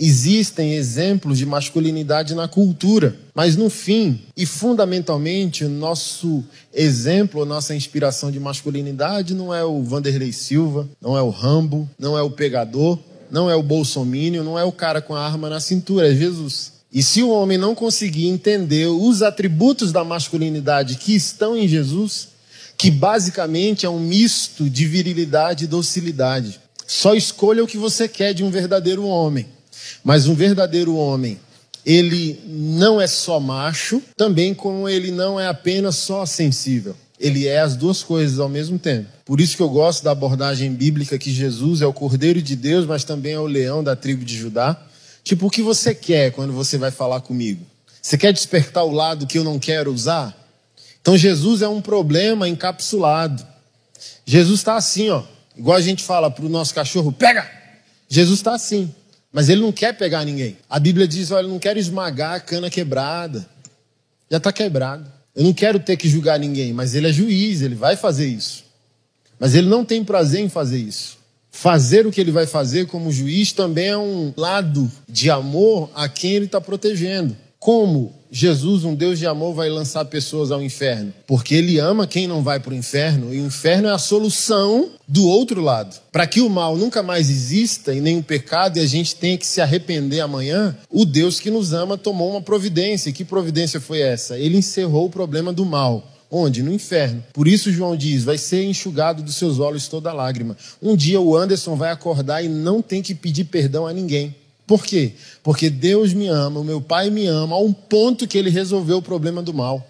Existem exemplos de masculinidade na cultura, mas no fim e fundamentalmente, o nosso exemplo, nossa inspiração de masculinidade não é o Vanderlei Silva, não é o Rambo, não é o pegador, não é o bolsomínio, não é o cara com a arma na cintura, é Jesus. E se o homem não conseguir entender os atributos da masculinidade que estão em Jesus, que basicamente é um misto de virilidade e docilidade, só escolha o que você quer de um verdadeiro homem. Mas um verdadeiro homem, ele não é só macho, também como ele não é apenas só sensível. Ele é as duas coisas ao mesmo tempo. Por isso que eu gosto da abordagem bíblica que Jesus é o Cordeiro de Deus, mas também é o leão da tribo de Judá. Tipo, o que você quer quando você vai falar comigo? Você quer despertar o lado que eu não quero usar? Então Jesus é um problema encapsulado. Jesus está assim, ó. Igual a gente fala para o nosso cachorro, pega! Jesus está assim. Mas ele não quer pegar ninguém. A Bíblia diz: olha, eu não quero esmagar a cana quebrada. Já está quebrado. Eu não quero ter que julgar ninguém, mas ele é juiz, ele vai fazer isso. Mas ele não tem prazer em fazer isso. Fazer o que ele vai fazer como juiz também é um lado de amor a quem ele está protegendo. Como Jesus, um Deus de amor, vai lançar pessoas ao inferno? Porque ele ama quem não vai para o inferno, e o inferno é a solução do outro lado. Para que o mal nunca mais exista e o pecado e a gente tenha que se arrepender amanhã, o Deus que nos ama tomou uma providência. E que providência foi essa? Ele encerrou o problema do mal. Onde? No inferno. Por isso João diz: vai ser enxugado dos seus olhos toda lágrima. Um dia o Anderson vai acordar e não tem que pedir perdão a ninguém. Por quê? Porque Deus me ama, o meu pai me ama, a um ponto que ele resolveu o problema do mal.